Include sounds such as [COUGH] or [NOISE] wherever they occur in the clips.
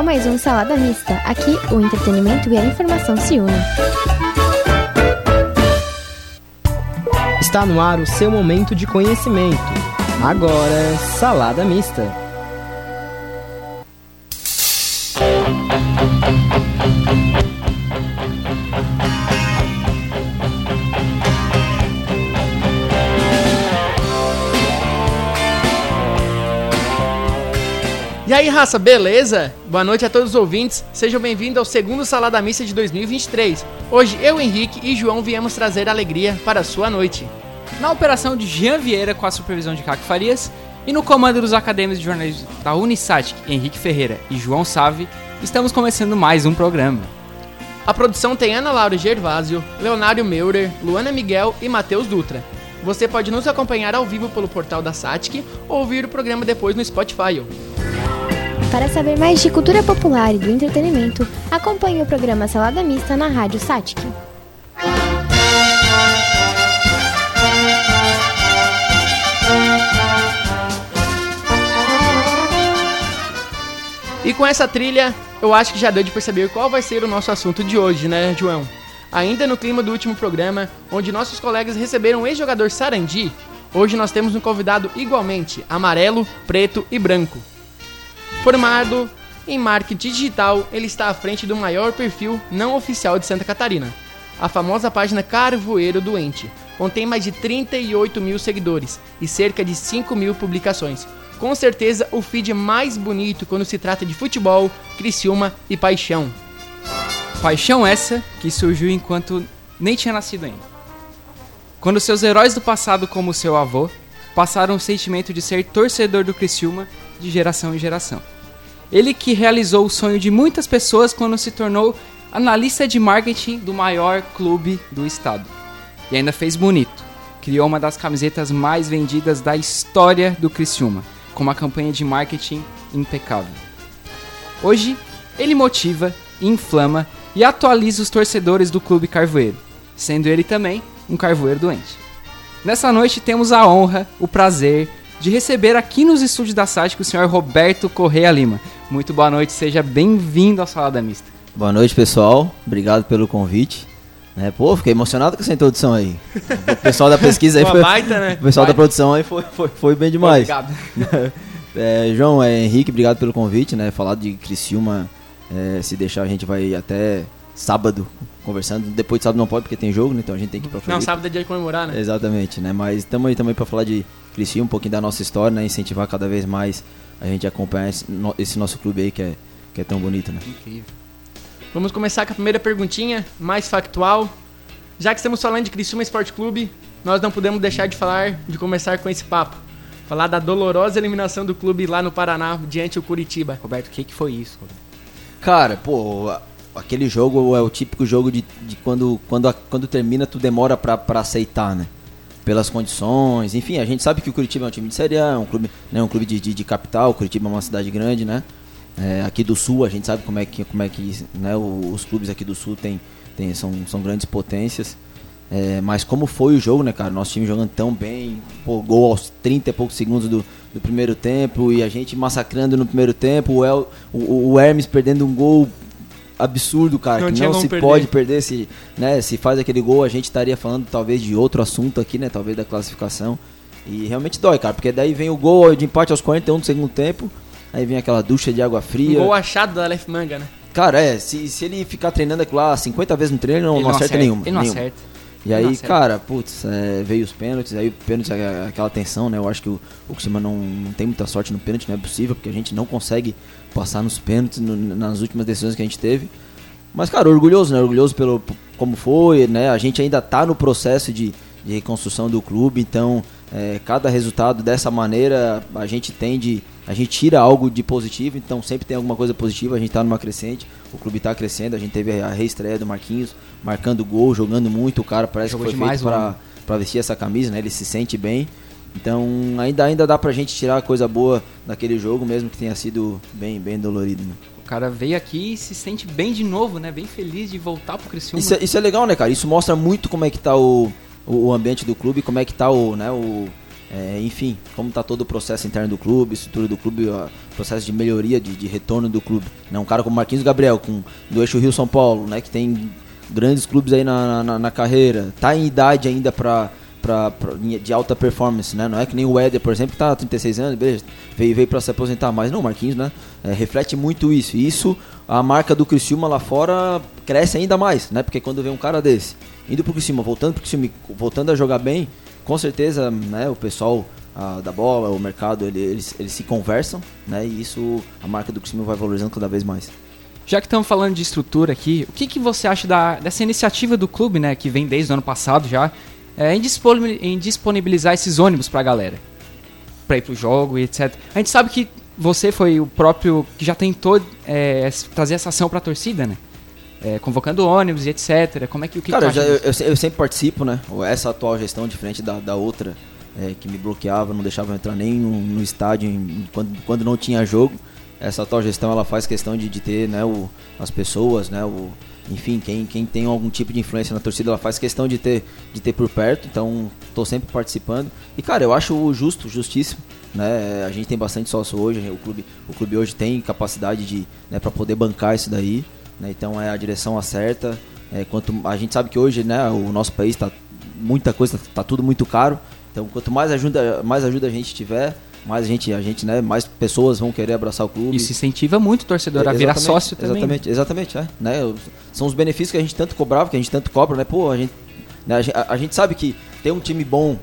a mais um Salada Mista. Aqui, o entretenimento e a informação se unem. Está no ar o seu momento de conhecimento. Agora, Salada Mista. E aí, raça, beleza? Boa noite a todos os ouvintes. Sejam bem-vindos ao segundo Salada Missa de 2023. Hoje eu, Henrique e João viemos trazer alegria para a sua noite. Na operação de Jean Vieira com a supervisão de Caco Farias e no comando dos acadêmicos de jornalismo da Unisatic, Henrique Ferreira e João Save, estamos começando mais um programa. A produção tem Ana Laura Gervásio, Leonardo Meurer, Luana Miguel e Matheus Dutra. Você pode nos acompanhar ao vivo pelo portal da Satic ou ouvir o programa depois no Spotify. Para saber mais de cultura popular e do entretenimento, acompanhe o programa Salada Mista na Rádio Satic. E com essa trilha, eu acho que já deu de perceber qual vai ser o nosso assunto de hoje, né, João? Ainda no clima do último programa, onde nossos colegas receberam o ex-jogador Sarandi, hoje nós temos um convidado igualmente amarelo, preto e branco. Formado em marketing digital, ele está à frente do maior perfil não oficial de Santa Catarina, a famosa página Carvoeiro Doente. Contém mais de 38 mil seguidores e cerca de 5 mil publicações. Com certeza, o feed mais bonito quando se trata de futebol, Criciúma e paixão. Paixão essa que surgiu enquanto nem tinha nascido ainda. Quando seus heróis do passado, como seu avô, passaram o sentimento de ser torcedor do Criciúma de geração em geração. Ele que realizou o sonho de muitas pessoas quando se tornou analista de marketing do maior clube do estado. E ainda fez bonito. Criou uma das camisetas mais vendidas da história do Criciúma, com uma campanha de marketing impecável. Hoje, ele motiva, inflama e atualiza os torcedores do Clube Carvoeiro, sendo ele também um carvoeiro doente. Nessa noite temos a honra, o prazer de receber aqui nos estúdios da SATIC o senhor Roberto Correia Lima. Muito boa noite, seja bem-vindo à Salada Mista. Boa noite, pessoal. Obrigado pelo convite. Né, pô, fiquei emocionado com essa introdução aí. O pessoal da pesquisa aí foi. baita, né? O pessoal Baita. da produção aí foi, foi, foi bem demais. Obrigado. [LAUGHS] É, João, é, Henrique, obrigado pelo convite, né? Falar de Criciúma, é, se deixar a gente vai até sábado conversando. Depois de sábado não pode porque tem jogo, né? Então a gente tem que ir pra Não, sábado é dia de comemorar, né? Exatamente, né? Mas estamos aí também para falar de Criciúma, um pouquinho da nossa história, né? Incentivar cada vez mais a gente a acompanhar esse, no- esse nosso clube aí que é, que é tão bonito, né? Incrível. Vamos começar com a primeira perguntinha, mais factual. Já que estamos falando de Criciúma Esporte Clube, nós não podemos deixar de falar, de começar com esse papo. Falar da dolorosa eliminação do clube lá no Paraná, diante do Curitiba. Roberto, o que, que foi isso? Cara, pô, aquele jogo é o típico jogo de, de quando, quando, quando termina, tu demora pra, pra aceitar, né? Pelas condições, enfim, a gente sabe que o Curitiba é um time de Série A, é um clube, né, um clube de, de, de capital, Curitiba é uma cidade grande, né? É, aqui do Sul, a gente sabe como é que, como é que né, os clubes aqui do Sul tem, tem, são, são grandes potências. É, mas como foi o jogo, né, cara? Nosso time jogando tão bem, pô, gol aos 30 e poucos segundos do, do primeiro tempo e a gente massacrando no primeiro tempo, o, El, o, o Hermes perdendo um gol absurdo, cara, Não que não se perder. pode perder se, né, se faz aquele gol, a gente estaria falando talvez de outro assunto aqui, né, talvez da classificação. E realmente dói, cara, porque daí vem o gol de empate aos 41 do segundo tempo, aí vem aquela ducha de água Um fria. gol achado da Aleph Manga, né? Cara, é, se, se ele ficar treinando aquilo lá 50 vezes no treino, não, não acerta, nenhuma. Ele não nenhuma. acerta. E aí, acerta. cara, putz, é, veio os pênaltis, aí o pênalti é aquela tensão, né? Eu acho que o, o Criciúma não, não tem muita sorte no pênalti, não é possível, porque a gente não consegue passar nos pênaltis no- nas últimas decisões que a gente teve. Mas, cara, orgulhoso, né? Orgulhoso pelo como foi, né? A gente ainda tá no processo de, de reconstrução do clube, então é, cada resultado dessa maneira a gente tende, a gente tira algo de positivo, então sempre tem alguma coisa positiva, a gente tá numa crescente, o clube tá crescendo, a gente teve a reestreia do Marquinhos, marcando gol, jogando muito, o cara parece Jogou que foi demais feito homem. pra vestir essa camisa, né? Ele se sente bem. Então ainda, ainda dá pra gente tirar coisa boa daquele jogo, mesmo que tenha sido bem, bem dolorido. Né? O cara veio aqui e se sente bem de novo, né? Bem feliz de voltar pro Criciúma. Isso, é- isso é legal, né, cara? Isso mostra muito como é que tá o, o, o ambiente do clube, como é que tá o, né, o, é, enfim, como está todo o processo interno do clube, estrutura do clube, o processo de melhoria, de, de, retorno do clube. Né? Um cara como Marquinhos Gabriel, com, do eixo Rio-São Paulo, né? que tem grandes clubes aí na, na, na carreira, tá em idade ainda para pra, pra, de alta performance, né? Não é que nem o Éder, por exemplo, que tá 36 anos, beleza, veio, veio para se aposentar, mas não, Marquinhos, né? É, reflete muito isso. E isso, a marca do Criciúma lá fora cresce ainda mais, né? Porque quando vem um cara desse, indo pro Criciúma, voltando pro Criciúma, voltando a jogar bem, com certeza, né, o pessoal a, da bola, o mercado, ele, eles, eles se conversam, né? E isso, a marca do Criciúma vai valorizando cada vez mais. Já que estamos falando de estrutura aqui, o que, que você acha da, dessa iniciativa do clube, né, que vem desde o ano passado já, é, em, disponibilizar esses ônibus para a galera? Para ir pro jogo e etc. A gente sabe que você foi o próprio que já tentou é, trazer essa ação para a torcida, né? É, convocando ônibus e etc. Como é que o que Cara, eu, já, eu, eu, sempre participo, né? Essa atual gestão diferente da, da outra é, que me bloqueava, não deixava entrar nem no, no estádio em, quando, quando não tinha jogo. Essa atual gestão ela faz questão de, de ter né, o, as pessoas, né, o, enfim, quem, quem tem algum tipo de influência na torcida, ela faz questão de ter, de ter por perto, então estou sempre participando. E cara, eu acho justo, justíssimo. Né? A gente tem bastante sócio hoje, o clube, o clube hoje tem capacidade de né, para poder bancar isso daí. Né? Então é a direção acerta. É, quanto a gente sabe que hoje, né, o nosso país está muita coisa, está tudo muito caro. Então quanto mais ajuda, mais ajuda a gente tiver, mais a gente, a gente, né, mais pessoas vão querer abraçar o clube. Isso incentiva muito o torcedor a virar sócio também. Exatamente, exatamente, é, né? São os benefícios que a gente tanto cobrava, que a gente tanto cobra, né? Pô, a gente, né, a, a, gente sabe que ter um time bom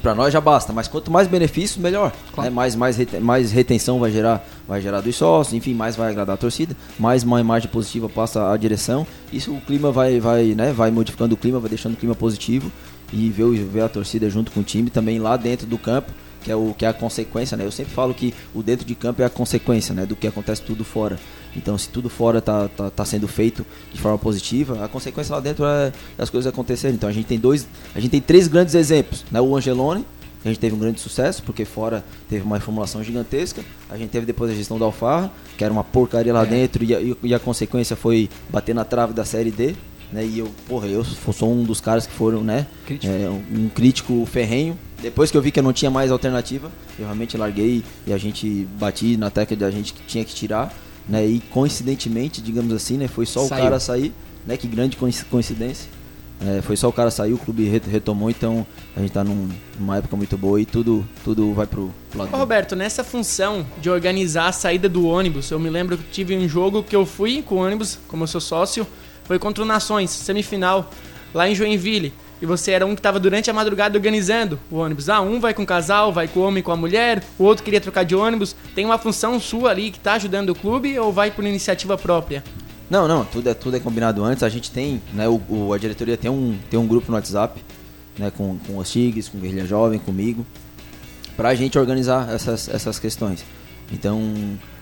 para nós já basta, mas quanto mais benefícios, melhor. Claro. Né? Mais, mais, mais retenção vai gerar, vai gerar dos sócios, enfim, mais vai agradar a torcida, mais uma imagem positiva passa a direção. Isso o clima vai, vai, né, vai modificando o clima, vai deixando o clima positivo e ver, ver a torcida junto com o time também lá dentro do campo que é o que é a consequência, né? Eu sempre falo que o dentro de campo é a consequência, né, do que acontece tudo fora. Então, se tudo fora tá, tá, tá sendo feito de forma positiva, a consequência lá dentro é as coisas acontecerem. Então, a gente tem dois, a gente tem três grandes exemplos, né? O Angelone, a gente teve um grande sucesso, porque fora teve uma reformulação gigantesca. A gente teve depois a gestão da Alfarra, que era uma porcaria lá é. dentro, e a, e a consequência foi bater na trave da Série D. Né, e eu, porra, eu sou um dos caras que foram, né? Crítico. É, um, crítico ferrenho depois que eu vi que eu não tinha mais alternativa, eu realmente larguei e a gente bati na tecla de a gente que tinha que tirar, né? E coincidentemente, digamos assim, né, foi só Saiu. o cara sair, né? Que grande coincidência. É, foi só o cara sair, o clube retomou, então a gente tá num, numa época muito boa e tudo, tudo vai pro, pro lado. Ô, Roberto, nessa função de organizar a saída do ônibus, eu me lembro que tive um jogo que eu fui com o ônibus, como eu sou sócio, foi contra o Nações, semifinal, lá em Joinville e você era um que estava durante a madrugada organizando o ônibus. Ah, um vai com o casal, vai com o homem com a mulher, o outro queria trocar de ônibus. Tem uma função sua ali que está ajudando o clube ou vai por iniciativa própria? Não, não, tudo é, tudo é combinado antes. A gente tem, né, o, o a diretoria tem um, tem um grupo no WhatsApp, né, com, com os Tigres, com Guerrilha Jovem, comigo, para a gente organizar essas, essas questões. Então,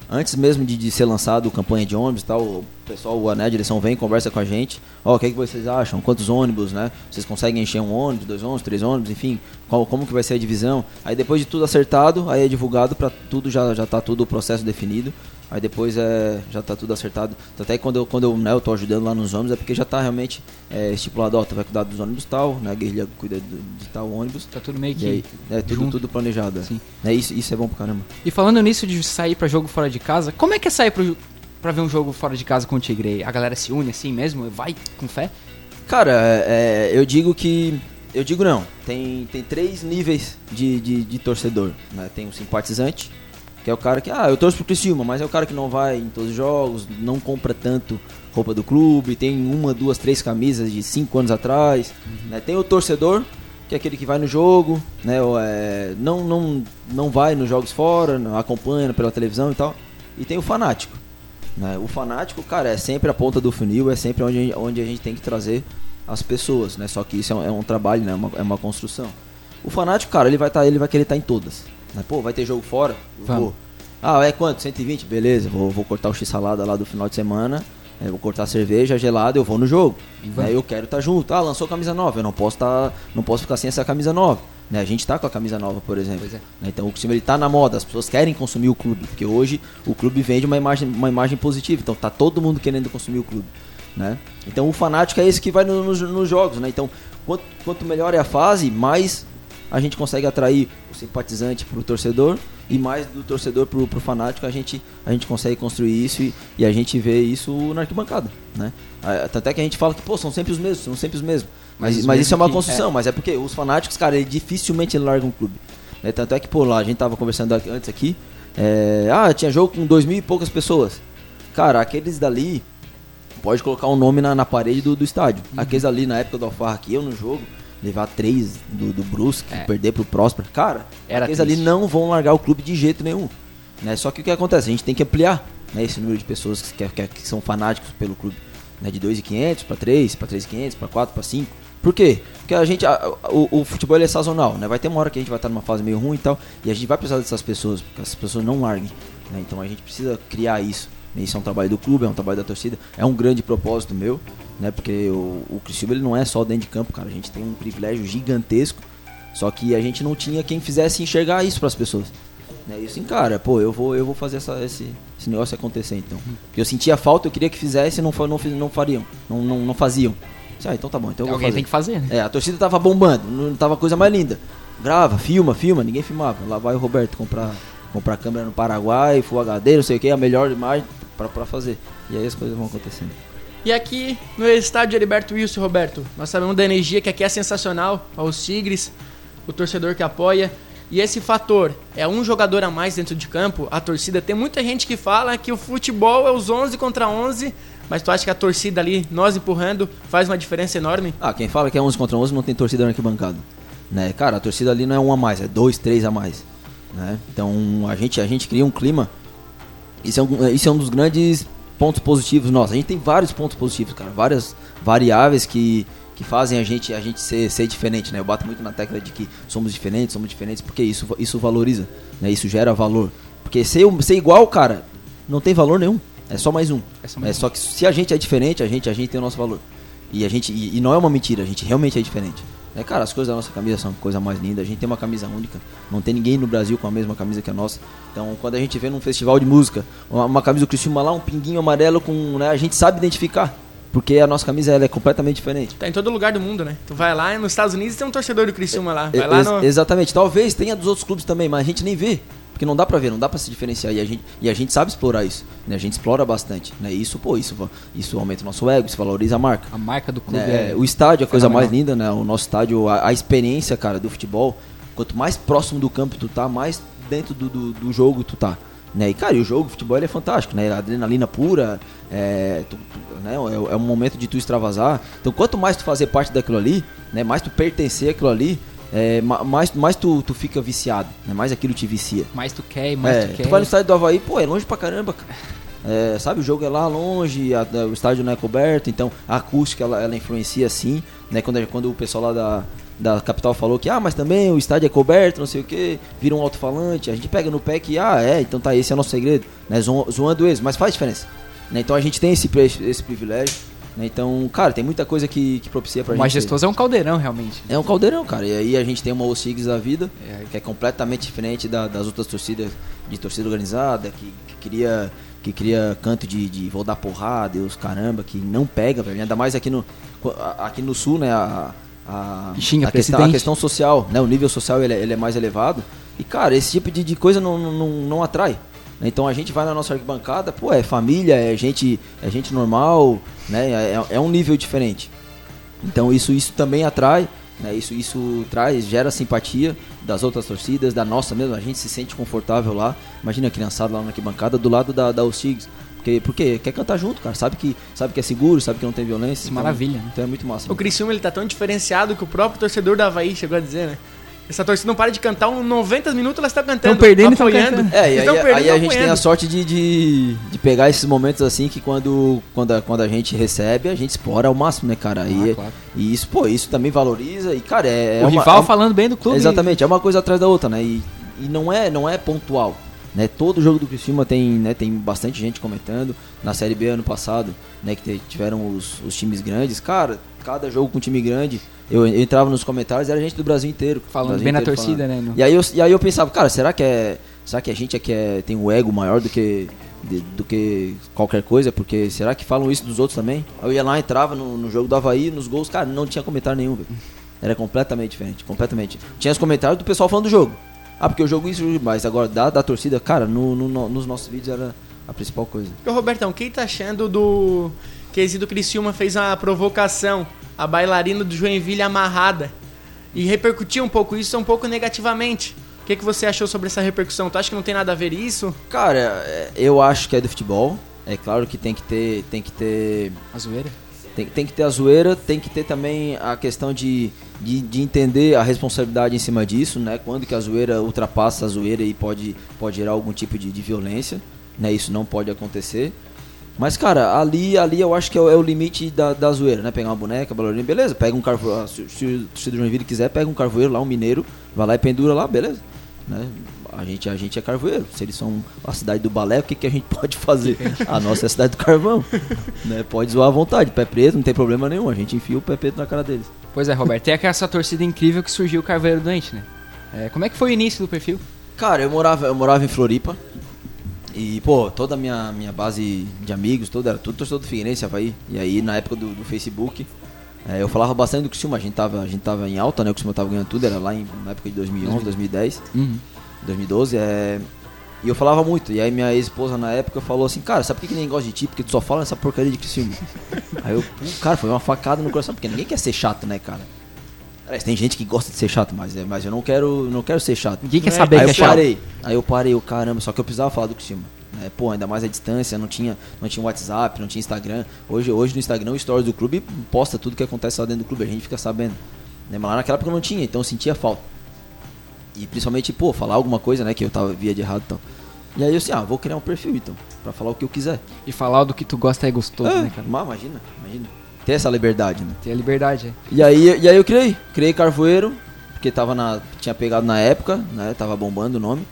antes mesmo de, de ser lançado campanha de ônibus e tal, pessoal, né, a direção vem, conversa com a gente. Ó, oh, o que, é que vocês acham? Quantos ônibus, né? Vocês conseguem encher um ônibus, dois ônibus, três ônibus, enfim, qual, como que vai ser a divisão? Aí depois de tudo acertado, aí é divulgado para tudo, já, já tá tudo o processo definido. Aí depois é, já tá tudo acertado. Até quando eu, quando eu, né, eu tô ajudando lá nos ônibus, é porque já tá realmente é, estipulado, ó, tu vai cuidar dos ônibus tal, né? A guerrilha cuida de tal ônibus. Tá tudo meio que. Aí, é tudo, tudo planejado. É. Sim. É, isso, isso é bom pra caramba. E falando nisso de sair para jogo fora de casa, como é que é sair pro, pra ver um jogo fora de casa com o Tigre? A galera se une assim mesmo? Vai com fé? Cara, é, eu digo que. Eu digo não. Tem, tem três níveis de, de, de torcedor. Né? Tem o simpatizante que é o cara que, ah, eu torço pro Criciúma, mas é o cara que não vai em todos os jogos, não compra tanto roupa do clube, tem uma, duas, três camisas de cinco anos atrás. Uhum. Né? Tem o torcedor, que é aquele que vai no jogo, né? Ou, é, não, não, não vai nos jogos fora, acompanha pela televisão e tal. E tem o fanático. Né? O fanático, cara, é sempre a ponta do funil, é sempre onde, onde a gente tem que trazer as pessoas, né? Só que isso é um, é um trabalho, né? É uma, é uma construção. O fanático, cara, ele vai, tá, ele vai querer estar tá em todas. Né? Pô, vai ter jogo fora? Vou. Ah, é quanto? 120? Beleza, vou, vou cortar o x-salada lá do final de semana. É, vou cortar a cerveja gelada, eu vou no jogo. Aí eu quero estar tá junto. Ah, lançou camisa nova, eu não posso tá, não posso ficar sem essa camisa nova. Né? A gente está com a camisa nova, por exemplo. É. Né? Então o time ele tá na moda, as pessoas querem consumir o clube, porque hoje o clube vende uma imagem, uma imagem positiva. Então tá todo mundo querendo consumir o clube. Né? Então o fanático é esse que vai nos no, no jogos, né? Então quanto, quanto melhor é a fase, mais a gente consegue atrair o simpatizante pro torcedor e mais do torcedor pro, pro fanático, a gente, a gente consegue construir isso e, e a gente vê isso na arquibancada, né? Ah, Tanto é que a gente fala que, pô, são sempre os mesmos, são sempre os mesmos. Mas, Mas isso é uma que- construção, mas é porque os fanáticos, cara, ele dificilmente largam um clube. Né? Tanto é que, pô, lá, a gente tava conversando aqui- antes aqui, é, ah, tinha jogo com dois mil e poucas pessoas. Cara, aqueles dali, pode colocar um nome na, na parede do, do estádio. Uhum. Aqueles ali, na época do Alfarra aqui, eu no jogo, levar três do, do Brusque, É. perder pro Próspero. Cara, Era aqueles ali triste. não vão largar o clube de jeito nenhum. Né? Só que o que acontece? A gente tem que ampliar né, esse número de pessoas que, que, que são fanáticos pelo clube. Né? De 2.500 para 3, para 3.500, para 4, para 5. Por quê? Porque a gente, a- o, o futebol é sazonal, né? Vai ter uma hora que a gente vai estar numa fase meio ruim e tal, e a gente vai precisar dessas pessoas, porque essas pessoas não larguem. né? Então a gente precisa criar isso. né? Isso é um trabalho do clube, é um trabalho da torcida, é um grande propósito meu, né? Porque o, o Criciúma ele não é só dentro de campo, cara. A gente tem um privilégio gigantesco, só que a gente não tinha quem fizesse enxergar isso para as pessoas. Né? E assim, cara, pô, eu vou, eu vou fazer essa, esse, esse negócio acontecer então. Eu sentia falta, eu queria que fizesse não, não, não fariam, não, não, não faziam. Disse, Ah, então tá bom, então eu Alguém tem que fazer, né? É, a torcida tava bombando, não tava coisa mais linda. Grava, filma, filma, ninguém filmava. Lá vai o Roberto comprar, comprar câmera no Paraguai, Full HD, não sei o que, a melhor imagem pra, pra fazer. E aí as coisas vão acontecendo. E aqui no estádio Heriberto Wilson, Roberto, nós sabemos da energia que aqui é sensacional, aos Tigres, o torcedor que apoia. E esse fator é um jogador a mais dentro de campo, a torcida. Tem muita gente que fala que o futebol é os 11 contra 11, mas tu acha que a torcida ali, nós empurrando, faz uma diferença enorme? Ah, quem fala que é 11 contra 11 não tem torcida na arquibancada. Né? Cara, a torcida ali não é um a mais, é dois, três a mais. Né? Então a gente, a gente cria um clima. Isso é um, isso é um dos grandes pontos positivos nossos. A gente tem vários pontos positivos, cara. Várias variáveis que, que fazem a gente, a gente ser, ser diferente. Né? Eu bato muito na tecla de que somos diferentes, somos diferentes, porque isso, isso valoriza. Né? Isso gera valor. Porque ser, ser igual, cara, não tem valor nenhum. É só mais um. É só mais É só que se a gente é diferente, a gente, a gente tem o nosso valor. E a gente e, e não é uma mentira, a gente realmente é diferente. É, cara, as coisas da nossa camisa são coisa mais linda. A gente tem uma camisa única. Não tem ninguém no Brasil com a mesma camisa que a nossa. Então, quando a gente vê num festival de música uma, uma camisa do Criciúma lá, um pinguinho amarelo com, né, a gente sabe identificar, porque a nossa camisa ela é completamente diferente. Tá em todo lugar do mundo, né? Tu vai lá nos Estados Unidos tem um torcedor do Criciúma lá. Vai E- lá no... Exatamente. Talvez tenha dos outros clubes também, mas a gente nem vê. Porque não dá pra ver, não dá pra se diferenciar. E a gente, e a gente sabe explorar isso. Né? A gente explora bastante. Né? E isso, pô, isso, isso aumenta o nosso ego, isso valoriza a marca. A marca do clube né? é... O estádio é a coisa mais linda, né? O nosso estádio, a, a experiência, cara, do futebol. Quanto mais próximo do campo tu tá, mais dentro do, do, do jogo tu tá. Né? E, cara, e o jogo, o futebol, ele é fantástico, né? Adrenalina pura, é, tu- tu- né? é, é um momento de tu extravasar. Então, quanto mais tu fazer parte daquilo ali, né? mais tu pertencer àquilo ali, é, ma- mais, mais tu, tu fica viciado, né? mais aquilo te vicia. Mais tu quer, mais É, tu tu, quer. vai no estádio do Havaí, pô, é longe pra caramba, cara. É, sabe, o jogo é lá longe, a- a- o estádio não é coberto, então a acústica ela, ela influencia sim, né? Quando, quando o pessoal lá da, da capital falou que, ah, mas também o estádio é coberto, não sei o que, vira um alto-falante, a gente pega no pé que, ah, é, então tá, esse é o nosso segredo, né? Zo- Zoando eles, mas faz diferença. Né? Então a gente tem esse, esse privilégio, né? Então, cara, tem muita coisa que, que propicia pra O gente. majestoso é um caldeirão, realmente. É um caldeirão, cara. E aí a gente tem uma OSIGS da vida, É. que é completamente diferente da- das outras torcidas, de torcida organizada, que, que queria que cria canto de, de vou dar porrada e os caramba, que não pega, velho. Ainda mais aqui no, aqui no sul, né? A, a, xinga a, questão, a questão social, né? O nível social ele, é- ele é mais elevado. E, cara, esse tipo de, de coisa não, não, não atrai. Então a gente vai na nossa arquibancada, pô, é família, é gente, é gente normal, né? É, é um nível diferente. Então isso, isso também atrai, né? Isso, isso traz, gera simpatia das outras torcidas, da nossa mesmo, a gente se sente confortável lá. Imagina a criançada lá na arquibancada do lado da, da Ostigs. Porque, porque quer cantar junto, cara. Sabe que, sabe que é seguro, sabe que não tem violência. É maravilha, né? Então é muito massa. O Criciúma ele tá tão diferenciado que o próprio torcedor da Havaí chegou a dizer, né? Essa torcida não para de cantar, uns 90 minutos ela está cantando. Tão perdendo e apoiando. cantando. É, e aí, perdendo aí e a gente tem a sorte de, de, de pegar esses momentos assim que quando, quando, a, quando a gente recebe, a gente explora ao máximo, né, cara? e, Ah, claro. e isso, pô, isso também valoriza. E, cara, é. é o uma- rival é um- falando bem do clube. Exatamente, é uma coisa atrás da outra, né? E, e não, é, não é pontual. Né? Todo jogo do Criciúma tem, né, tem bastante gente comentando. Na Série B ano passado, né, que tiveram os, os times grandes. Cara, cada jogo com time grande, eu, eu entrava nos comentários, era gente do Brasil inteiro. Falando Brasil bem na inteiro torcida, né, no- E aí, eu, e aí eu pensava, cara, será que é. Será que a gente é que é, tem um ego maior do que, de- do que qualquer coisa? Porque será que falam isso dos outros também? Aí eu ia lá, entrava no, no jogo do Havaí, nos gols, cara, não tinha comentário nenhum, velho. Era completamente diferente, completamente. Tinha os comentários do pessoal falando do jogo. Ah, porque o jogo isso, mas agora da, da torcida, cara, no, no- nos nossos vídeos era a principal coisa. Ô, Robertão, quem tá achando do que esse do Criciúma fez uma provocação, a bailarina do Joinville amarrada, e repercutiu um pouco isso um pouco negativamente? O que, que você achou sobre essa repercussão? Tu acha que não tem nada a ver isso? Cara, é, eu acho que é do futebol. É claro que tem que ter, tem que ter A zoeira? Tem, tem que ter a zoeira, tem que ter também a questão de, de, de entender a responsabilidade em cima disso, né? Quando que a zoeira ultrapassa a zoeira e pode, pode gerar algum tipo de, de violência, né? Isso não pode acontecer. Mas, cara, ali, ali eu acho que é o, é o limite da, da zoeira, né? Pegar uma boneca, bailarina, beleza, pega um carvoeiro, se, se o torcedor do Joinville quiser, pega um carvoeiro lá, um mineiro, vai lá e pendura lá, beleza. Né? A, gente, a gente é carvoeiro. Se eles são a cidade do balé, o que, que a gente [LAUGHS] pode fazer? A nossa é a cidade do carvão. né? Pode zoar à vontade, pé preto, não tem problema nenhum. A gente enfia o pé preto na cara deles. Pois é, Roberto. Tem aquela essa torcida incrível que surgiu o Carveiro Doente, né? É, como é que foi o início do perfil? Cara, eu morava, eu morava em Floripa. E, pô, toda a minha, minha base de amigos, toda, era tudo torcedor do Figueirense, Havaí. E aí, na época do, do Facebook, é, eu falava bastante do Criciúma. A gente tava, a gente tava em alta, né? O Criciúma tava ganhando tudo, era lá em, na época de 2011, 2010, Uhum. 2012. É, e eu falava muito. E aí, minha ex-esposa, na época, falou assim: Cara, sabe por que que ninguém gosta de ti? Porque tu só fala nessa porcaria de Criciúma. [LAUGHS] aí eu, cara, foi uma facada no coração, porque ninguém quer ser chato, né, cara? Aliás, tem gente que gosta de ser chato, mas, é, mas eu não quero, não quero ser chato. Ninguém quer é saber aí que eu é chato. parei. Aí eu parei, eu caramba, só que eu precisava falar do Criciúma. Né? Pô, ainda mais a distância, não tinha, não tinha WhatsApp, não tinha Instagram. Hoje, hoje no Instagram, o stories do clube posta tudo que acontece lá dentro do clube, a gente fica sabendo. Né? Mas lá naquela época não tinha, então eu sentia falta. E principalmente, pô, falar alguma coisa, né, que eu tava via de errado e tal. E aí eu assim, ah, vou criar um perfil então, pra falar o que eu quiser. E falar do que tu gosta é gostoso, É, né, cara? mas imagina, imagina. Ter essa liberdade, né? Ter a liberdade, é. E aí, e aí eu criei, criei Carvoeiro, porque tava na, tinha pegado na época, né? Tava bombando o nome.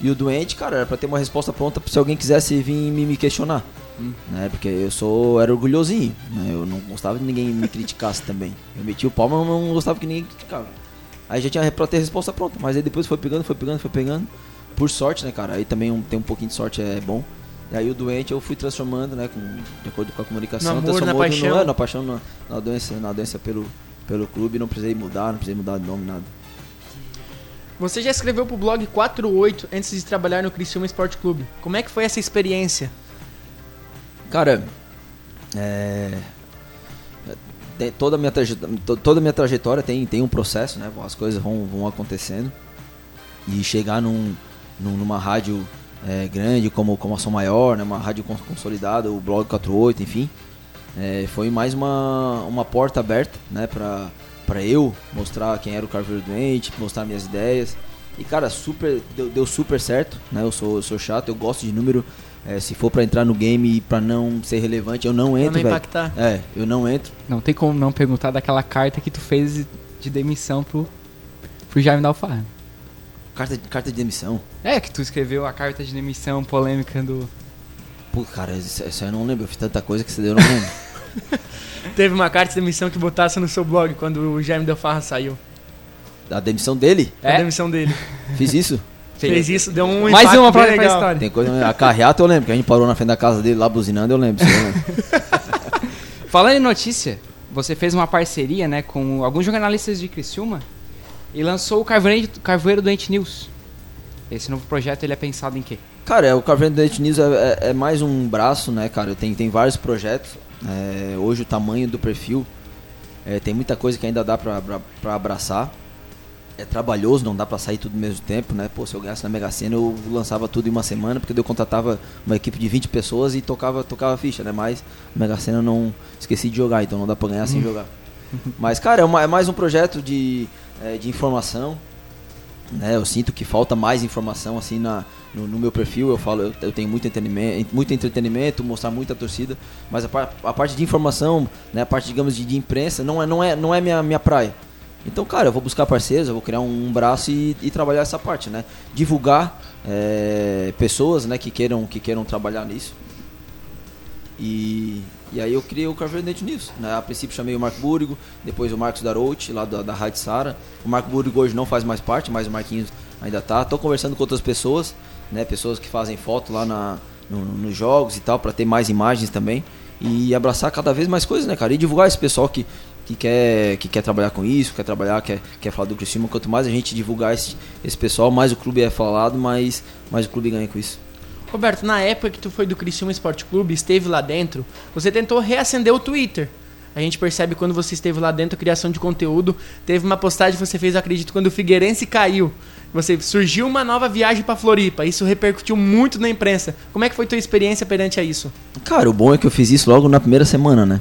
E o doente, cara, era pra ter uma resposta pronta se alguém quisesse vir me, me questionar. Né? Porque eu sou, era orgulhosinho, né? Eu não gostava de ninguém me criticasse também. Eu metia o pau, mas não gostava que ninguém criticava. Aí já tinha pra ter resposta pronta, mas aí depois foi pegando, foi pegando, foi pegando. Por sorte, né, cara? Aí também um, tem um pouquinho de sorte, é bom. E aí o doente eu fui transformando, né, com, de acordo com a comunicação, No amor, na transformou no- paixão. é, na paixão, na, na doença, na doença pelo, pelo clube, não precisei mudar, não precisei mudar de nome, nada. Você já escreveu pro blog 48 antes de trabalhar no Criciúma Esporte Clube. Como é que foi essa experiência? Cara, é, tem- toda a minha trajetória, toda a minha trajetória tem, tem um processo, né? As coisas vão, vão acontecendo e chegar num, num- numa rádio é, grande como como a Som Maior, né? Uma rádio cons- consolidada, o blog 48, enfim, é, foi mais uma, uma porta aberta, né? Pra, pra eu mostrar quem era o Carveiro Doente, mostrar minhas ideias. E cara, super deu, deu super certo, né? Eu sou, eu sou chato, eu gosto de número. É, se for pra entrar no game e pra não ser relevante, eu não Pra entro, não velho. impactar. É, eu não entro. Não tem como não perguntar daquela carta que tu fez de demissão pro, pro Jaime Dalfarra. Carta, carta de demissão. É, que tu escreveu a carta de demissão polêmica do. Pô, cara, isso, isso aí eu não lembro. Eu fiz tanta coisa que você deu, eu não lembro. Teve uma carta de demissão que botasse no seu blog quando o Jaime Delfarra saiu. A demissão dele? A É? demissão dele. Fiz isso? Fez isso, deu um Mais uma pra, bem pra legal. história. Tem coisa. A carreata eu lembro, que a gente parou na frente da casa dele lá buzinando, eu lembro. isso eu lembro. Falando em notícia, você fez uma parceria, né, com alguns jornalistas de Criciúma e lançou o Carvoeiro, Carvoeiro Doente News. Esse novo projeto ele é pensado em quê? Cara, é, o Carvendo Date News é, é- é mais um braço, né, cara? Tem, tem vários projetos. É, hoje o tamanho do perfil é, tem muita coisa que ainda dá pra, pra, pra abraçar. É trabalhoso, não dá pra sair tudo ao mesmo tempo, né? Pô, se eu ganhasse na Mega Sena, eu lançava tudo em uma semana, porque eu contratava uma equipe de 20 pessoas e tocava, tocava ficha, né? Mas a Mega Sena eu não esqueci de jogar, então não dá pra ganhar sem jogar. Mas, cara, é, uma- é mais um projeto de, é, de informação, né? Eu sinto que falta mais informação assim na, no, no meu perfil. Eu falo, eu, eu tenho muito entretenimento, muito entretenimento, mostrar muita torcida, mas a, a parte de informação, né, a parte digamos de, de imprensa não é não é não é minha minha praia. Então, cara, eu vou buscar parceiros, eu vou criar um, braço e, e trabalhar essa parte, né? Divulgar é, pessoas, né, que queiram que queiram trabalhar nisso. E, e aí eu criei o Carveiro Dente News. Né? A princípio chamei o Marco Búrigo, depois o Marcos Darout, lá da, da Rádio Sara. O Marco Búrigo hoje não faz mais parte, mas o Marquinhos ainda tá. Tô conversando com outras pessoas, né? Pessoas que fazem foto lá na, no- nos jogos e tal, para ter mais imagens também. E abraçar cada vez mais coisas, né, cara? E divulgar esse pessoal que, que quer, que quer trabalhar com isso, quer trabalhar, quer, quer falar do Criciúma. Quanto mais a gente divulgar esse, esse pessoal, mais o clube é falado, mais, mais o clube ganha com isso. Roberto, na época que tu foi do Criciúma Esporte Clube, esteve lá dentro, você tentou reacender o Twitter. A gente percebe quando você esteve lá dentro, criação de conteúdo. Teve uma postagem que você fez, eu acredito, quando o Figueirense caiu. Você surgiu uma nova viagem para Floripa. Isso repercutiu muito na imprensa. Como é que foi tua experiência perante a isso? Cara, o bom é que eu fiz isso logo na primeira semana, né?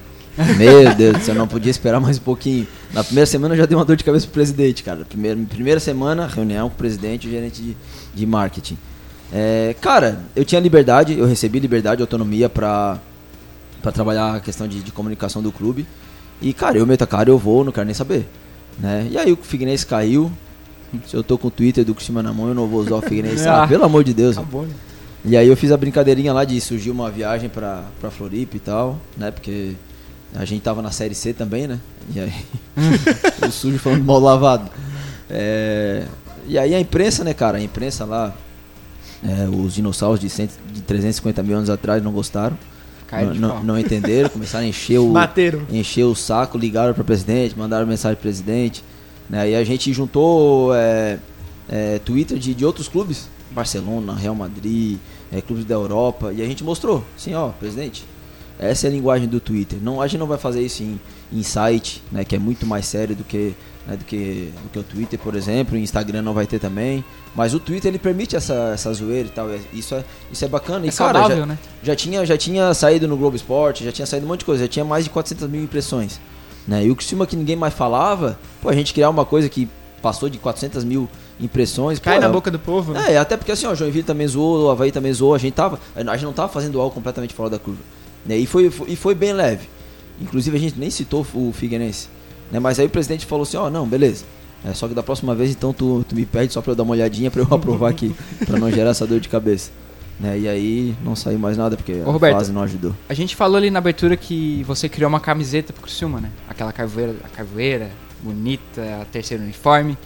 Meu [LAUGHS] Deus céu, não podia esperar mais um pouquinho. Na primeira semana eu já dei uma dor de cabeça pro presidente, cara. Primeira, primeira semana, reunião com o presidente e o gerente de, de marketing. É, cara, eu tinha liberdade, eu recebi liberdade, autonomia pra, pra trabalhar a questão de, de comunicação do clube. E, cara, eu meto a cara, eu vou, não quero nem saber. Né? E aí o Figueirense caiu. Se eu tô com o Twitter do Cristina na mão, eu não vou usar o Figueirense. [LAUGHS] Ah, pelo amor de Deus. Acabou, né? E aí eu fiz a brincadeirinha lá de surgir uma viagem pra, pra Floripa e tal, né? Porque a gente tava na Série C também, né? E aí [LAUGHS] [LAUGHS] o sujo falando mal lavado. É, e aí a imprensa, né, cara? A imprensa lá, é, os dinossauros de, cento, de 350 mil anos atrás não gostaram. Não, não, entenderam, começaram a encher [LAUGHS] o, Bateram. encher o saco, ligaram para o presidente, mandaram mensagem pro presidente. Né? E a gente juntou é, é, Twitter de, de outros clubes, Barcelona, Real Madrid, é, clubes da Europa, e a gente mostrou, assim, ó, presidente, essa é a linguagem do Twitter. Não, a gente não vai fazer isso em, em site, né, que é muito mais sério do que, né, do, que, do que o Twitter, por exemplo. O Instagram não vai ter também. Mas o Twitter ele permite essa, essa zoeira e tal. é- Isso é, isso é bacana. É e, cara, saudável, já, né? já tinha, já tinha saído no Globo Esporte, já tinha saído um monte de coisa, já tinha mais de 400 mil impressões. Né? E o Criciúma que ninguém mais falava, pô, a gente criar uma coisa que passou de 400 mil impressões. Cai pô, na é- boca do povo. né? É, até porque assim, ó, o Joinville também zoou, o Havaí também zoou, a gente tava. A gente não tava fazendo algo completamente fora da curva. Né? E, foi, foi- e foi bem leve. Inclusive a gente nem citou o Figueirense. Né? Mas aí o presidente falou assim, ó, não, beleza. É, só que da próxima vez então tu, tu me pede só pra eu dar uma olhadinha pra eu [LAUGHS] aprovar aqui, pra não gerar essa dor de cabeça. Né? E aí não saiu mais nada, porque Ô, a Roberto. fase não ajudou. A gente falou ali na abertura que você criou uma camiseta pro Criciúma, né? Aquela carvoeira, a carvoeira bonita, a terceira uniforme.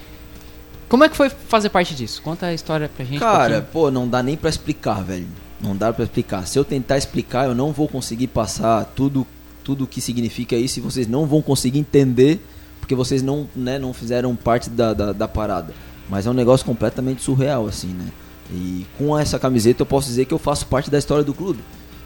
Como é que foi fazer parte disso? Conta a história pra gente. um Cara, pouquinho. pô, não dá nem pra explicar, velho. Não dá pra explicar. Se eu tentar explicar, eu não vou conseguir passar tudo tudo o que significa isso e vocês não vão conseguir entender porque vocês não, né, não fizeram parte da, da, da parada. Mas é um negócio completamente surreal, assim, né? E com essa camiseta eu posso dizer que eu faço parte da história do clube.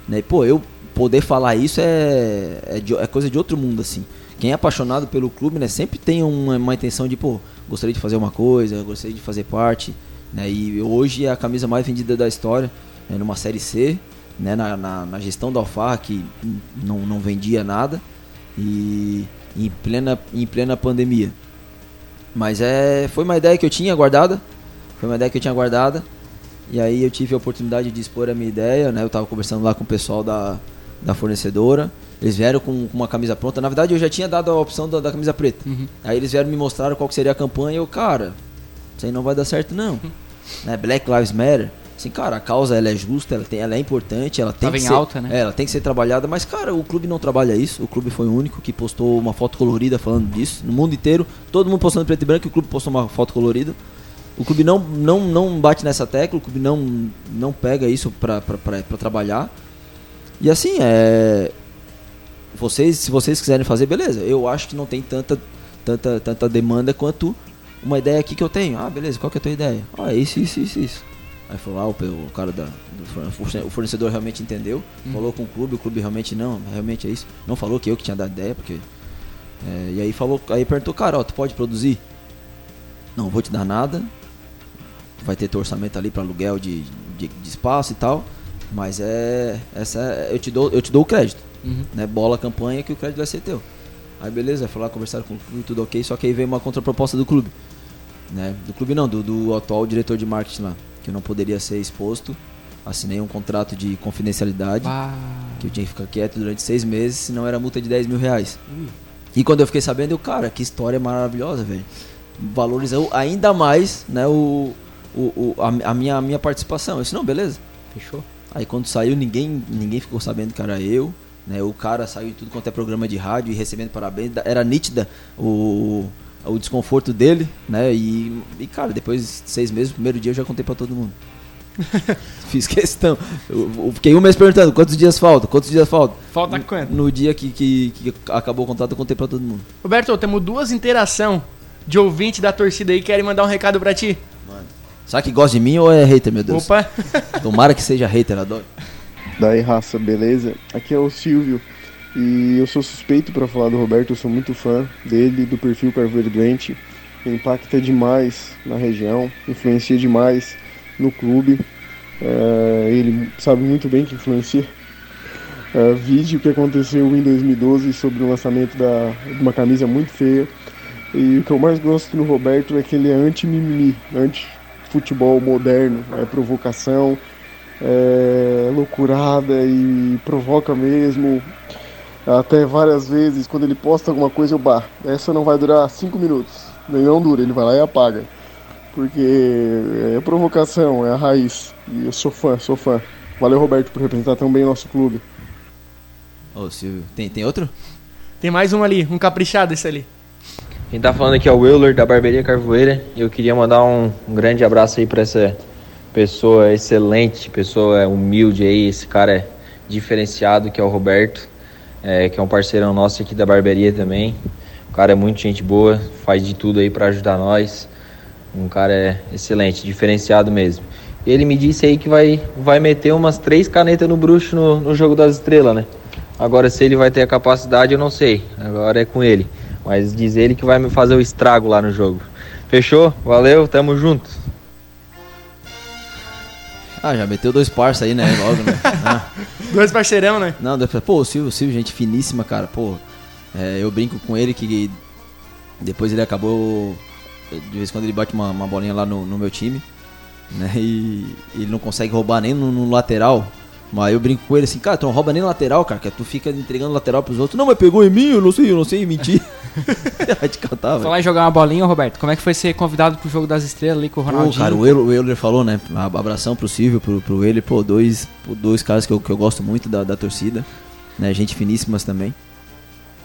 Né? E, pô, eu poder falar isso é, é, de- é coisa de outro mundo, assim. Quem é apaixonado pelo clube, né, sempre tem uma, uma intenção de, pô, gostaria de fazer uma coisa, gostaria de fazer parte. Né? E hoje é a camisa mais vendida da história, né, numa Série C, né, na, na, na gestão da Alfarra, que não, não vendia nada, e em plena, em plena pandemia. Mas é, foi uma ideia que eu tinha guardada, foi uma ideia que eu tinha guardada, e aí eu tive a oportunidade de expor a minha ideia, né? Eu tava conversando lá com o pessoal da, da fornecedora. Eles vieram com, com uma camisa pronta. Na verdade, eu já tinha dado a opção da, da camisa preta. Uhum. Aí eles vieram me mostrar qual que seria a campanha e eu, cara, isso aí não vai dar certo não. né? Black Lives Matter. Assim, cara, a causa ela é justa, ela, tem, ela é importante, ela tem Tava que em ser, alta, né? é, ela tem que ser trabalhada, mas cara, o clube não trabalha isso. O clube foi o único que postou uma foto colorida falando disso. No mundo inteiro, todo mundo postando preto e branco, e o clube postou uma foto colorida. O clube não, não, não bate nessa tecla, o clube não, não pega isso pra trabalhar. E assim, é. Vocês, se vocês quiserem fazer, beleza. Eu acho que não tem tanta, tanta, tanta demanda quanto uma ideia aqui que eu tenho. Ah, beleza, qual que é a tua ideia? Ah, isso, isso, isso, isso. Aí falou, ah, o, cara da, do o fornecedor realmente entendeu, falou com o clube, o clube realmente não, realmente é isso. Não falou que eu que tinha dado ideia, porque. é, e aí falou, aí perguntou, cara, ó, tu pode produzir? Não vou te dar nada. Vai ter teu orçamento ali para aluguel de, de, de espaço e tal. Mas é. Essa é- eu te dou, eu te dou o crédito. Uhum. Né? Bola a campanha que o crédito vai ser teu. Aí beleza, foi lá conversar com o clube, tudo ok, só que aí veio uma contraproposta do clube. Né? Do clube não, do, do atual diretor de marketing lá. Que eu não poderia ser exposto. Assinei um contrato de confidencialidade. Que eu tinha que ficar quieto durante seis meses, senão era multa de 10 mil reais. E quando eu fiquei sabendo, eu, cara, que história maravilhosa, velho. Valorizou ainda mais, né, o, o, o- a, a minha, a minha participação. Eu disse, não, beleza. Fechou? Aí quando saiu, ninguém, ninguém ficou sabendo que era eu. Né? O cara saiu em tudo quanto é programa de rádio e recebendo parabéns. Era nítida o, o desconforto dele, né? E, e, cara, depois de seis meses, no primeiro dia eu já contei pra todo mundo. [LAUGHS] Fiz questão. Eu, eu fiquei um mês perguntando quantos dias faltam, quantos dias faltam. Falta quanto? No dia que, que, que acabou o contrato, eu contei pra todo mundo. Roberto, temos duas interação de ouvinte da torcida aí que querem mandar um recado pra ti. Será que gosta de mim ou é hater, meu Deus? Opa! Tomara que seja hater, adoro. Daí, raça, beleza? Aqui é o Silvio e eu sou suspeito pra falar do Roberto, eu sou muito fã dele, do perfil Carvoeiro Doente. Impacta demais na região, influencia demais no clube. É, ele sabe muito bem que influencia. É, vídeo que aconteceu em 2012 sobre o lançamento da, de uma camisa muito feia. E o que eu mais gosto no Roberto é que ele é anti-mimimi, anti-futebol moderno, é provocação, é loucurada e provoca mesmo. Até várias vezes, quando ele posta alguma coisa, eu bah, essa não vai durar 5 minutos. Não dura, ele vai lá e apaga. Porque é provocação, é a raiz. E eu sou fã, sou fã. Valeu, Roberto, por representar tão bem o nosso clube. Ô, Silvio, tem, tem outro? Tem mais um ali, um caprichado esse ali. Quem tá falando aqui é o Euler da Barbearia Carvoeira e eu queria mandar um, um grande abraço aí para essa pessoa excelente, pessoa humilde aí, esse cara é diferenciado que é o Roberto, é, que é um parceirão nosso aqui da barbearia também. O cara é muito gente boa, faz de tudo aí para ajudar nós. Um cara é excelente, diferenciado mesmo. E ele me disse aí que vai, vai meter umas três canetas no bruxo no, no jogo das estrelas, né? Agora se ele vai ter a capacidade, eu não sei. Agora é com ele. Mas diz ele que vai me fazer o estrago lá no jogo. Fechou? Valeu, tamo junto. Ah, já meteu dois parça aí, né? Logo, né? [LAUGHS] Ah. Dois parceirão, né? Não, depois, pô, o Silvio, o Silvio, gente finíssima, cara. Pô, é, eu brinco com ele que depois ele acabou. De vez em quando ele bate uma, uma bolinha lá no, no meu time, né? E ele não consegue roubar nem no, no lateral. Mas eu brinco com ele assim, cara, tu não rouba nem lateral, cara, que tu fica entregando lateral pros outros. Não, mas pegou em mim, eu não sei, eu não sei mentir. [LAUGHS] Cantar, velho. Falar em jogar uma bolinha, Roberto, como é que foi ser convidado pro jogo das estrelas ali com o Pô, Ronaldinho? cara, o Euler, o Euler falou, né? Abração pro Silvio, pro, pro ele, pô, dois, pô, dois caras que eu, que eu gosto muito da, da torcida, né? Gente finíssimas também.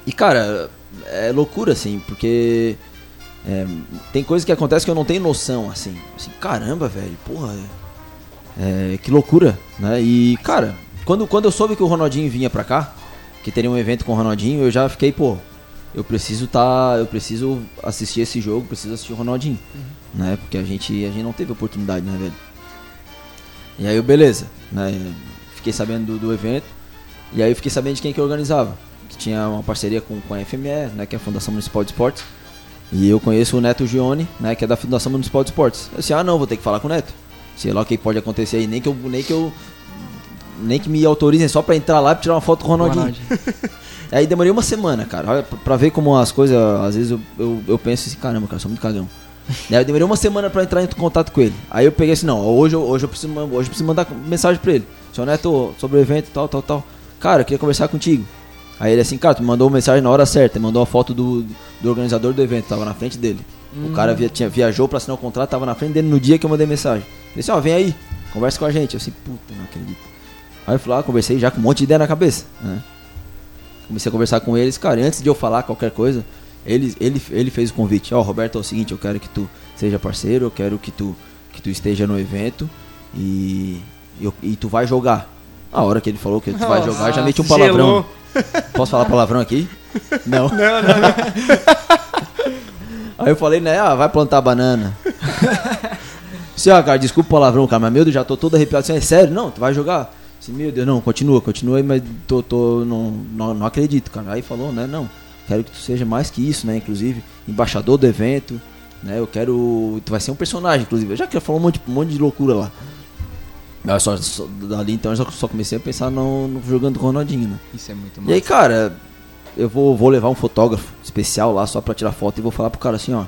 E, cara, é loucura, assim, porque é, tem coisas que acontecem que eu não tenho noção, assim. Assim, caramba, velho, porra, é, que loucura, né? E, cara, quando, quando eu soube que o Ronaldinho vinha pra cá, que teria um evento com o Ronaldinho, eu já fiquei, pô, eu preciso tá, eu preciso assistir esse jogo, preciso assistir o Ronaldinho, né? Porque a gente, a gente não teve oportunidade, né, velho? E aí, eu, beleza, né? Fiquei sabendo do, do evento, e aí eu fiquei sabendo de quem que organizava, que tinha uma parceria com, com a FME, né, que é a Fundação Municipal de Esportes. E eu conheço o Neto Gione, né, que é da Fundação Municipal de Esportes. Eu disse, ah, não, vou ter que falar com o Neto. Sei lá o que pode acontecer aí, nem que eu, nem que eu nem que me autorizem só pra entrar lá e tirar uma foto com o Ronaldinho. [LAUGHS] Aí demorei uma semana, cara, olha, pra, ver como as coisas, às vezes eu, eu, eu penso assim, caramba, cara, sou muito cagão. [LAUGHS] Aí eu demorei uma semana pra entrar em contato com ele. Aí eu peguei assim, não, hoje, eu- hoje, eu, preciso, hoje eu preciso mandar mensagem pra ele. Seu Neto, sobre o evento, tal, tal, tal. Cara, eu queria conversar contigo. Aí ele assim, cara, tu me mandou uma mensagem na hora certa, mandou a foto do, do organizador do evento, tava na frente dele. O cara via, tinha, viajou pra assinar o contrato, tava na frente dele no dia que eu mandei mensagem. Ele disse, ó, vem aí, conversa com a gente. Eu assim, puta, não acredito. Aí eu fui lá, conversei já com um monte de ideia na cabeça, né? Comecei a conversar com eles, cara, e antes de eu falar qualquer coisa, ele, ele, ele fez o convite. Ó, Roberto, é o seguinte, eu quero que tu seja parceiro, eu quero que tu, que tu esteja no evento e, e, eu- e tu vai jogar. A hora que ele falou que tu vai Nossa, jogar, já meti um palavrão. gelou. Posso falar palavrão aqui? Não. [LAUGHS] [LAUGHS] Aí eu falei, né, ah, vai plantar banana. [LAUGHS] Assim, ó, cara, desculpa o palavrão, cara, mas meu Deus, já tô todo arrepiado. Assim, é sério? Não, tu vai jogar? Assim, meu Deus, não, continua, continua aí, mas tô, tô, não, não, não acredito, cara. Aí falou, né, não, quero que tu seja mais que isso, né, inclusive, embaixador do evento, né, eu quero, tu vai ser um personagem, inclusive. Eu já que falou um monte, um monte de loucura lá. Mas só, só, dali então eu só, só comecei a pensar no, no jogando com o Ronaldinho, né. Isso é muito E aí, massa. cara, eu vou, vou levar um fotógrafo especial lá só pra tirar foto e vou falar pro cara assim, ó.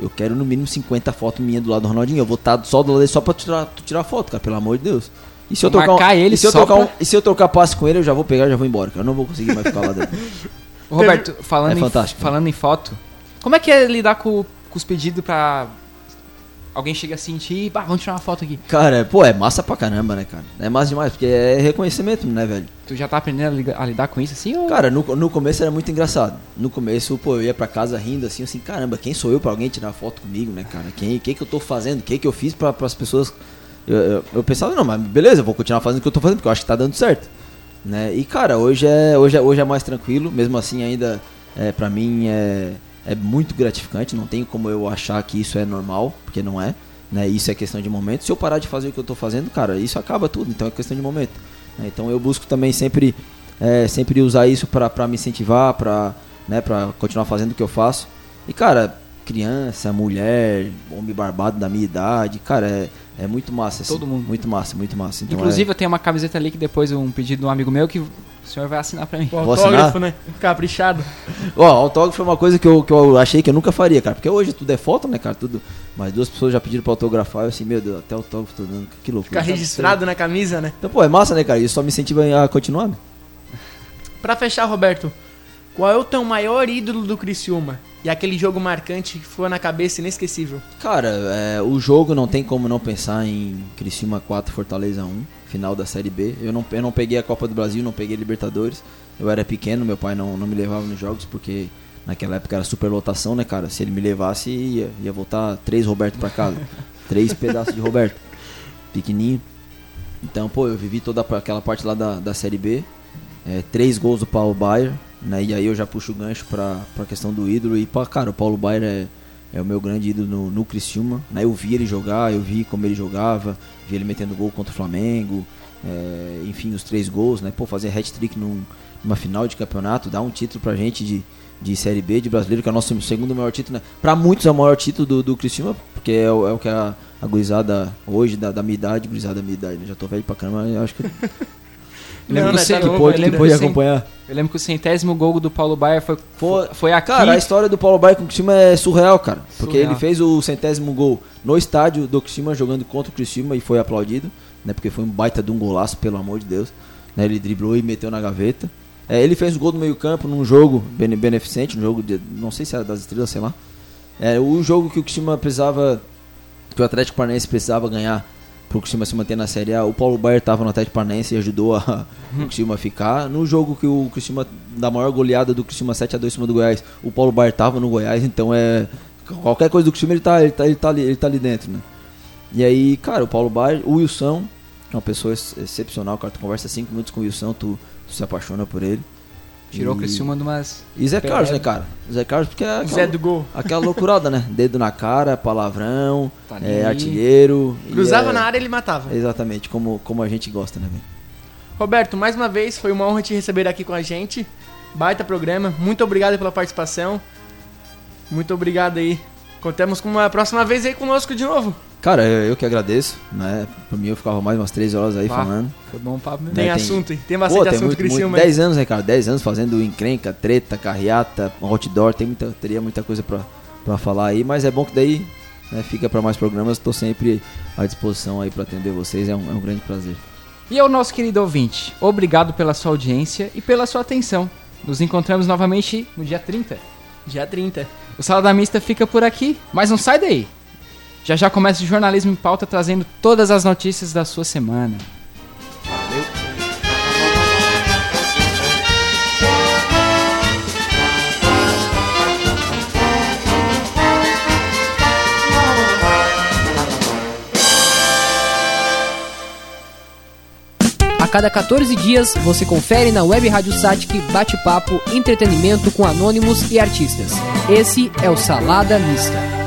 Eu quero no mínimo 50 fotos minhas do lado do Ronaldinho. Eu vou estar só do lado dele só pra tirar, tu tirar foto, cara, pelo amor de Deus. E se eu trocar, um, marcar ele e se eu só trocar um- pra- e se eu trocar passe com ele, eu já vou pegar, já vou embora, cara. Eu não vou conseguir mais ficar lá dentro. [LAUGHS] Ô, Roberto, falando, É em, fantástico. falando em foto, como é que é lidar com, com os pedidos pra alguém chega assim em ti e, bah, vamos tirar uma foto aqui. cara, pô, é massa pra caramba, né, cara? É massa demais, porque é reconhecimento, né, velho? Tu já tá aprendendo a, liga- a lidar com isso assim? Ou... Cara, no, no começo era muito engraçado. No começo, pô, eu ia pra casa rindo assim, assim, caramba, quem sou eu pra alguém tirar foto comigo, né, cara? Quem, que que eu tô fazendo? O que que eu fiz pra, as pessoas eu, eu, eu pensava, não, mas beleza, eu vou continuar fazendo o que eu tô fazendo, porque eu acho que tá dando certo. Né? E cara, hoje é, hoje, é, hoje é mais tranquilo, mesmo assim ainda é, para mim é, é muito gratificante, não tem como eu achar que isso é normal, porque não é. Né? Isso é questão de momento. Se eu parar de fazer o que eu tô fazendo, cara, isso acaba tudo, então é questão de momento. Né? Então eu busco também sempre, é, sempre usar isso para me incentivar, para né, pra continuar fazendo o que eu faço. E cara, criança, mulher, homem barbado da minha idade, cara, é, é muito massa. Assim, Todo mundo. Muito massa, muito massa. Então, Inclusive, é, eu tenho uma camiseta ali que depois um pedido de um amigo meu que o senhor vai assinar pra mim. O autógrafo, assinar? né? Caprichado. [LAUGHS] Ó, autógrafo foi uma coisa que eu, que eu achei que eu nunca faria, cara. Porque hoje tudo é foto, né, cara? Tudo. Mas duas pessoas já pediram pra autografar. Eu assim, meu Deus, até autógrafo tô dando. Que loucura. Ficar registrado na camisa, né? Então, pô, é massa, né, cara? Isso só me incentiva a continuar. Né? Pra fechar, Roberto, qual é o teu maior ídolo do Criciúma? E aquele jogo marcante que foi na cabeça inesquecível? Cara, é, o jogo não tem como não pensar em Criciúma 4, Fortaleza 1, final da Série B. Eu não, eu não peguei a Copa do Brasil, não peguei Libertadores. Eu era pequeno, meu pai não, não me levava nos jogos porque naquela época era super lotação, né, cara? Se ele me levasse, ia, ia voltar três Roberto pra casa. [LAUGHS] três pedaços de Roberto. Pequenininho. Então, pô, eu vivi toda aquela parte lá da, da Série B. É, três gols do Paulo Baier, né? E aí eu já puxo o gancho pra, pra questão do ídolo. E, pá, cara, o Paulo Baier é, é o meu grande ídolo no, no Criciúma. Né? Eu vi ele jogar, eu vi como ele jogava, vi ele metendo gol contra o Flamengo. é, enfim, os três gols, né? Pô, fazer hat-trick num, numa final de campeonato, dar um título pra gente de, de Série B, de brasileiro, que é o nosso segundo maior título, né? Pra muitos é o maior título do, do Criciúma, porque é o, é o que a, a gurizada hoje, da, da minha idade, gurizada da minha idade, né? Já tô velho pra caramba, eu acho que, [LAUGHS] lembro Não, que pode, pode acompanhar. Eu lembro que o centésimo gol do Paulo Baier foi, Foi- foi aqui. Cara, a história do Paulo Baier com o Criciúma é surreal, cara. Porque Surreal. ele fez o centésimo gol no estádio do Criciúma, jogando contra o Criciúma e foi aplaudido, né? Porque foi um baita de um golaço, pelo amor de Deus. Né, ele driblou e meteu na gaveta. É, ele fez o gol no meio campo num jogo bene- beneficente, num jogo de, não sei se era das estrelas, sei lá. É, o jogo que o Criciúma precisava, que o Atlético Paranaense precisava ganhar pro Criciúma se manter na Série A, o Paulo Baier estava no Atlético Paranaense e ajudou a, o [LAUGHS] Criciúma a ficar. No jogo que o Criciúma, da maior goleada do Criciúma 7x2 em cima do Goiás, o Paulo Baier estava no Goiás, então é... Qualquer coisa do Criciúma ele tá, ele tá, ele tá, ali, ele tá ali dentro, né? E aí, cara, o Paulo Baier, o Wilson, é uma pessoa ex- excepcional, cara, tu conversa 5 minutos com o Wilson, tu, tu se apaixona por ele. Tirou o E- Criciúma de umas... E Zé Carlos, né, cara? Zé Carlos porque é Zé aquela, do gol. aquela loucurada, né? [LAUGHS] Dedo na cara, palavrão, Tá é, artilheiro. e Cruzava é- na área ele matava. Exatamente, como, como a gente gosta, né, velho? Roberto, mais uma vez, foi uma honra te receber aqui com a gente. Baita programa. Muito obrigado pela participação. Muito obrigado aí. Contamos com uma próxima vez aí conosco de novo. Cara, eu, eu que agradeço, né? Por mim eu ficava mais umas 3 horas aí Pá. falando. Foi bom papo mesmo. Tem tem- assunto, hein? Tem bastante Pô, tem assunto muito, muito, Criciúma. hein? 10 anos, né, cara? 10 anos fazendo encrenca, treta, carreata, outdoor, tem muita, teria muita coisa pra, pra falar aí, mas é bom que daí né, fica pra mais programas, tô sempre à disposição aí pra atender vocês, é um, é um grande prazer. E ao nosso querido ouvinte, obrigado pela sua audiência e pela sua atenção. Nos encontramos novamente no dia 30. Dia 30. O Salada Mista fica por aqui, mas não sai daí. Já já começa o Jornalismo em Pauta trazendo todas as notícias da sua semana. Cada 14 dias, você confere na Web Rádio Satic bate-papo, entretenimento com anônimos e artistas. Esse é o Salada Mista.